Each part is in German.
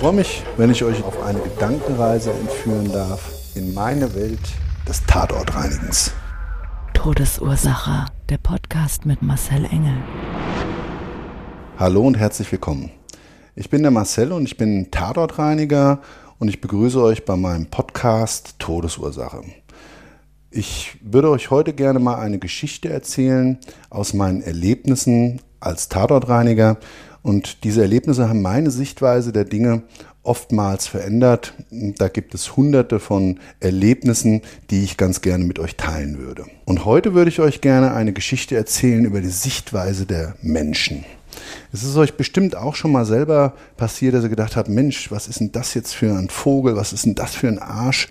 Ich freue mich, wenn ich euch auf eine Gedankenreise entführen darf in meine Welt des Tatortreinigens. Todesursache. Der Podcast mit Marcel Engel. Hallo und herzlich willkommen. Ich bin der Marcel und ich bin Tatortreiniger und ich begrüße euch bei meinem Podcast Todesursache. Ich würde euch heute gerne mal eine Geschichte erzählen aus meinen Erlebnissen als Tatortreiniger und diese Erlebnisse haben meine Sichtweise der Dinge oftmals verändert. Da gibt es hunderte von Erlebnissen, die ich ganz gerne mit euch teilen würde. Und heute würde ich euch gerne eine Geschichte erzählen über die Sichtweise der Menschen. Es ist euch bestimmt auch schon mal selber passiert, dass ihr gedacht habt, Mensch, was ist denn das jetzt für ein Vogel, was ist denn das für ein Arsch?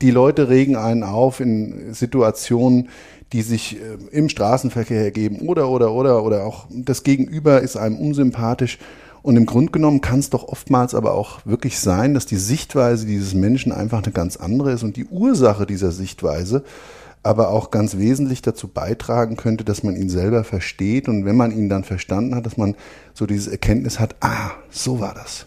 Die Leute regen einen auf in Situationen, die sich äh, im Straßenverkehr ergeben oder, oder, oder, oder auch das Gegenüber ist einem unsympathisch. Und im Grunde genommen kann es doch oftmals aber auch wirklich sein, dass die Sichtweise dieses Menschen einfach eine ganz andere ist und die Ursache dieser Sichtweise aber auch ganz wesentlich dazu beitragen könnte, dass man ihn selber versteht und wenn man ihn dann verstanden hat, dass man so dieses Erkenntnis hat, ah, so war das.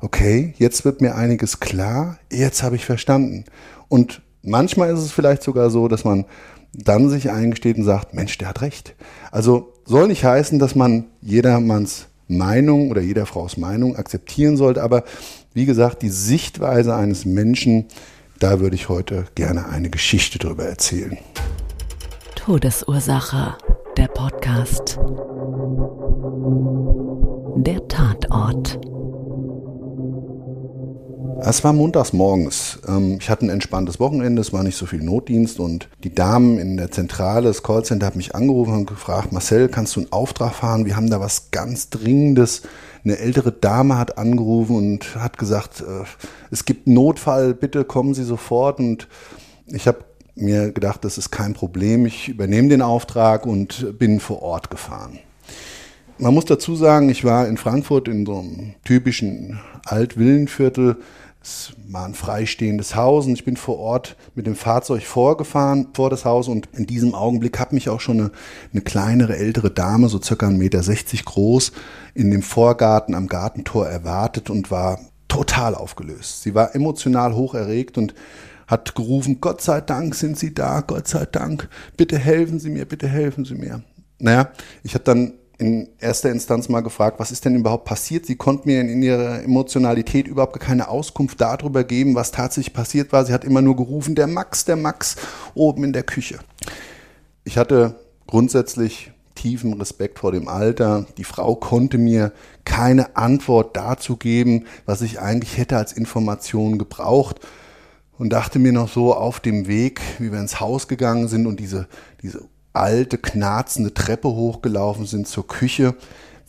Okay, jetzt wird mir einiges klar, jetzt habe ich verstanden. Und manchmal ist es vielleicht sogar so, dass man dann sich eingesteht und sagt, Mensch, der hat recht. Also soll nicht heißen, dass man jedermanns Meinung oder jeder Frau's Meinung akzeptieren sollte, aber wie gesagt, die Sichtweise eines Menschen da würde ich heute gerne eine Geschichte drüber erzählen. Todesursache, der Podcast. Der Tatort. Es war montags morgens. Ähm, ich hatte ein entspanntes Wochenende, es war nicht so viel Notdienst und die Damen in der Zentrale des Callcenter haben mich angerufen und gefragt, Marcel, kannst du einen Auftrag fahren? Wir haben da was ganz Dringendes eine ältere Dame hat angerufen und hat gesagt, äh, es gibt einen Notfall, bitte kommen Sie sofort. Und ich habe mir gedacht, das ist kein Problem. Ich übernehme den Auftrag und bin vor Ort gefahren. Man muss dazu sagen, ich war in Frankfurt in so einem typischen Altvillenviertel. Es war ein freistehendes Haus und ich bin vor Ort mit dem Fahrzeug vorgefahren vor das Haus und in diesem Augenblick hat mich auch schon eine, eine kleinere, ältere Dame, so circa 1,60 Meter groß, in dem Vorgarten am Gartentor erwartet und war total aufgelöst. Sie war emotional hoch erregt und hat gerufen, Gott sei Dank sind Sie da, Gott sei Dank, bitte helfen Sie mir, bitte helfen Sie mir. Naja, ich habe dann in erster Instanz mal gefragt, was ist denn überhaupt passiert? Sie konnte mir in ihrer Emotionalität überhaupt keine Auskunft darüber geben, was tatsächlich passiert war. Sie hat immer nur gerufen, der Max, der Max, oben in der Küche. Ich hatte grundsätzlich tiefen Respekt vor dem Alter. Die Frau konnte mir keine Antwort dazu geben, was ich eigentlich hätte als Information gebraucht und dachte mir noch so auf dem Weg, wie wir ins Haus gegangen sind und diese, diese alte, knarzende Treppe hochgelaufen sind zur Küche.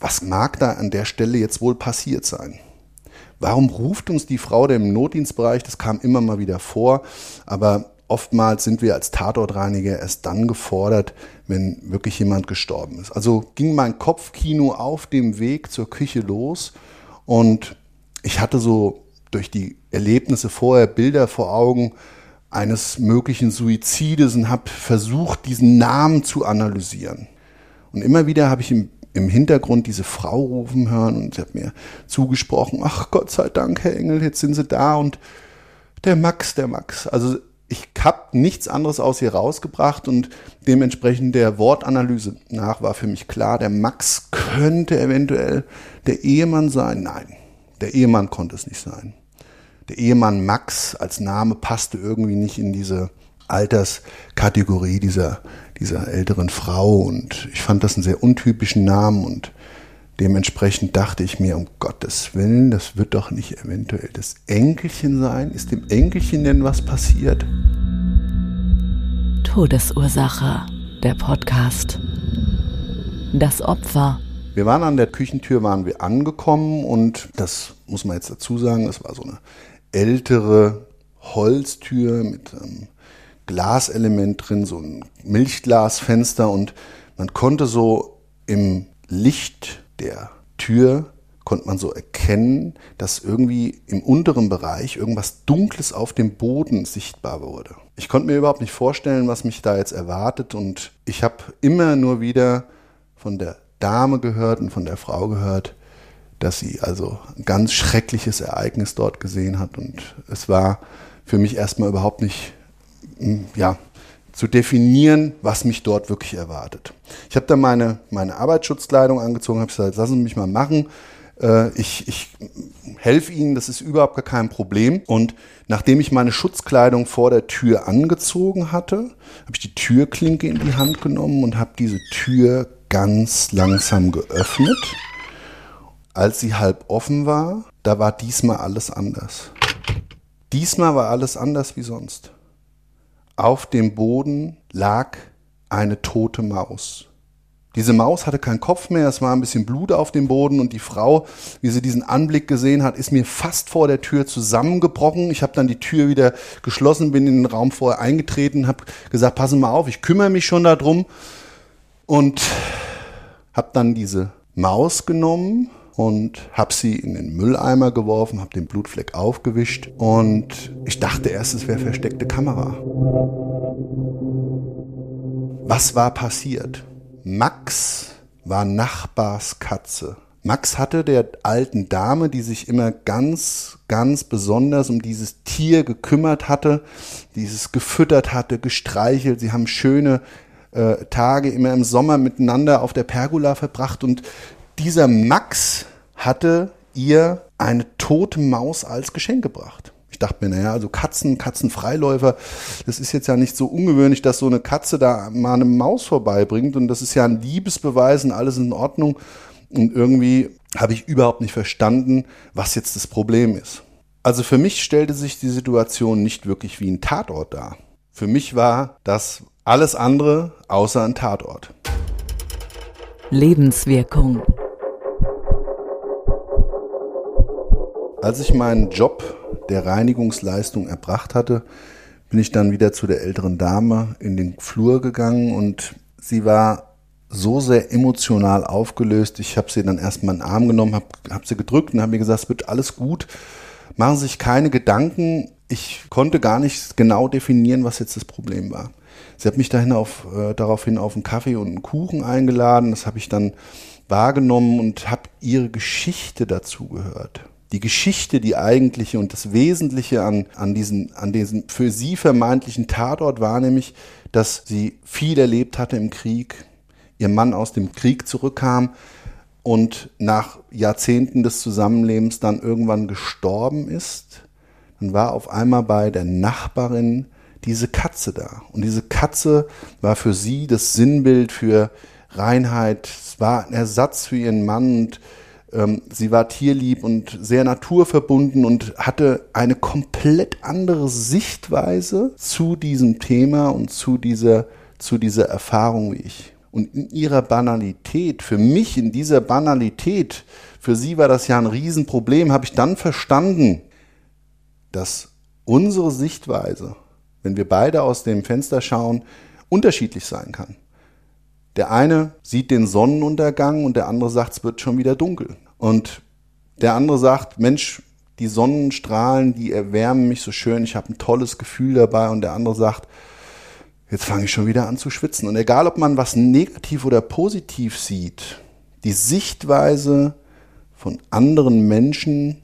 Was mag da an der Stelle jetzt wohl passiert sein? Warum ruft uns die Frau denn im Notdienstbereich? Das kam immer mal wieder vor, aber oftmals sind wir als Tatortreiniger erst dann gefordert, wenn wirklich jemand gestorben ist. Also ging mein Kopfkino auf dem Weg zur Küche los und ich hatte so durch die Erlebnisse vorher Bilder vor Augen, eines möglichen Suizides und habe versucht, diesen Namen zu analysieren. Und immer wieder habe ich im, im Hintergrund diese Frau rufen hören und sie hat mir zugesprochen, ach Gott sei Dank, Herr Engel, jetzt sind Sie da und der Max, der Max. Also ich habe nichts anderes aus ihr rausgebracht und dementsprechend der Wortanalyse nach war für mich klar, der Max könnte eventuell der Ehemann sein. Nein, Der Ehemann konnte es nicht sein. Der Ehemann Max als Name passte irgendwie nicht in diese Alterskategorie dieser, dieser älteren Frau und ich fand das einen sehr untypischen Namen und dementsprechend dachte ich mir, um Gottes Willen, das wird doch nicht eventuell das Enkelchen sein. Ist dem Enkelchen denn was passiert? Todesursache, der Podcast. Das Opfer. Wir waren an der Küchentür, waren wir angekommen und das muss man jetzt dazu sagen, es war so eine ältere Holztür mit einem Glaselement drin, so ein Milchglasfenster und man konnte so im Licht der Tür konnte man so erkennen, dass irgendwie im unteren Bereich irgendwas Dunkles auf dem Boden sichtbar wurde. Ich konnte mir überhaupt nicht vorstellen, was mich da jetzt erwartet und ich habe immer nur wieder von der Dame gehört und von der Frau gehört, dass sie also ein ganz schreckliches Ereignis dort gesehen hat und es war für mich erstmal überhaupt nicht ja, zu definieren, was mich dort wirklich erwartet. Ich habe dann meine, meine Arbeitsschutzkleidung angezogen, habe gesagt, lassen Sie mich mal machen. Äh, ich, ich helfe Ihnen, das ist überhaupt gar kein Problem. Und nachdem ich meine Schutzkleidung vor der Tür angezogen hatte, habe ich die Türklinke in die Hand genommen und habe diese Tür ganz langsam geöffnet. Als sie halb offen war, da war diesmal alles anders. Diesmal war alles anders wie sonst. Auf dem Boden lag eine tote Maus. Diese Maus hatte keinen Kopf mehr, es war ein bisschen Blut auf dem Boden und die Frau, wie sie diesen Anblick gesehen hat, ist mir fast vor der Tür zusammengebrochen. Ich habe dann die Tür wieder geschlossen, bin in den Raum vorher eingetreten, habe gesagt, passen mal auf, ich kümmere mich schon darum und habe dann diese Maus genommen und habe sie in den Mülleimer geworfen, habe den Blutfleck aufgewischt und ich dachte erst, es wäre versteckte Kamera. Was war passiert? Max war Nachbars Katze. Max hatte der alten Dame, die sich immer ganz, ganz besonders um dieses Tier gekümmert hatte, dieses gefüttert hatte, gestreichelt. Sie haben schöne äh, Tage immer im Sommer miteinander auf der Pergola verbracht und dieser Max hatte ihr eine tote Maus als Geschenk gebracht. Ich dachte mir, naja, also Katzen, Katzenfreiläufer, das ist jetzt ja nicht so ungewöhnlich, dass so eine Katze da mal eine Maus vorbeibringt und das ist ja ein Liebesbeweis und alles in Ordnung. Und irgendwie habe ich überhaupt nicht verstanden, was jetzt das Problem ist. Also für mich stellte sich die Situation nicht wirklich wie ein Tatort dar. Für mich war das alles andere außer ein Tatort. Lebenswirkung. Als ich meinen Job der Reinigungsleistung erbracht hatte, bin ich dann wieder zu der älteren Dame in den Flur gegangen und sie war so sehr emotional aufgelöst. Ich habe sie dann erstmal in den Arm genommen, habe hab sie gedrückt und habe mir gesagt, es wird alles gut. Machen Sie sich keine Gedanken. Ich konnte gar nicht genau definieren, was jetzt das Problem war. Sie hat mich dahin auf, äh, daraufhin auf einen Kaffee und einen Kuchen eingeladen. Das habe ich dann wahrgenommen und habe ihre Geschichte dazu gehört. Die Geschichte, die eigentliche und das Wesentliche an, an, diesen, an diesem für sie vermeintlichen Tatort war nämlich, dass sie viel erlebt hatte im Krieg, ihr Mann aus dem Krieg zurückkam und nach Jahrzehnten des Zusammenlebens dann irgendwann gestorben ist. Dann war auf einmal bei der Nachbarin diese Katze da. Und diese Katze war für sie das Sinnbild für Reinheit. Es war ein Ersatz für ihren Mann und sie war tierlieb und sehr naturverbunden und hatte eine komplett andere Sichtweise zu diesem Thema und zu dieser, zu dieser Erfahrung wie ich. Und in ihrer Banalität, für mich in dieser Banalität, für sie war das ja ein Riesenproblem, habe ich dann verstanden, dass unsere Sichtweise wenn wir beide aus dem Fenster schauen, unterschiedlich sein kann. Der eine sieht den Sonnenuntergang und der andere sagt, es wird schon wieder dunkel. Und der andere sagt, Mensch, die Sonnenstrahlen, die erwärmen mich so schön, ich habe ein tolles Gefühl dabei. Und der andere sagt, jetzt fange ich schon wieder an zu schwitzen. Und egal, ob man was negativ oder positiv sieht, die Sichtweise von anderen Menschen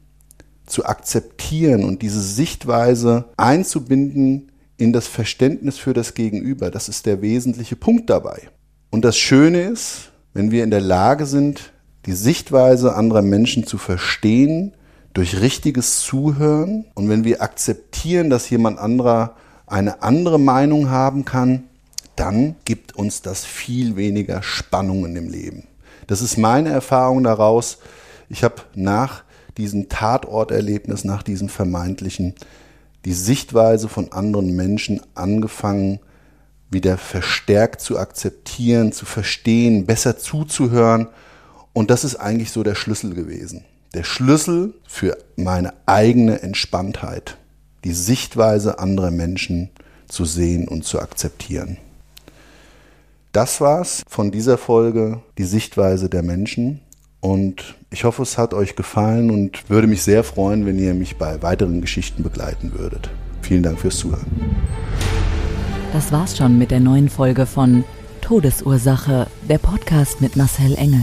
zu akzeptieren und diese Sichtweise einzubinden in das Verständnis für das Gegenüber. Das ist der wesentliche Punkt dabei. Und das Schöne ist, wenn wir in der Lage sind, die Sichtweise anderer Menschen zu verstehen, durch richtiges Zuhören und wenn wir akzeptieren, dass jemand anderer eine andere Meinung haben kann, dann gibt uns das viel weniger Spannungen im Leben. Das ist meine Erfahrung daraus. Ich habe nach diesem Tatorterlebnis, nach diesem vermeintlichen, die Sichtweise von anderen Menschen angefangen, wieder verstärkt zu akzeptieren, zu verstehen, besser zuzuhören. Und das ist eigentlich so der Schlüssel gewesen. Der Schlüssel für meine eigene Entspanntheit, die Sichtweise anderer Menschen zu sehen und zu akzeptieren. Das war's von dieser Folge, die Sichtweise der Menschen. Und ich hoffe, es hat euch gefallen und würde mich sehr freuen, wenn ihr mich bei weiteren Geschichten begleiten würdet. Vielen Dank fürs Zuhören. Das war's schon mit der neuen Folge von Todesursache, der Podcast mit Marcel Engel,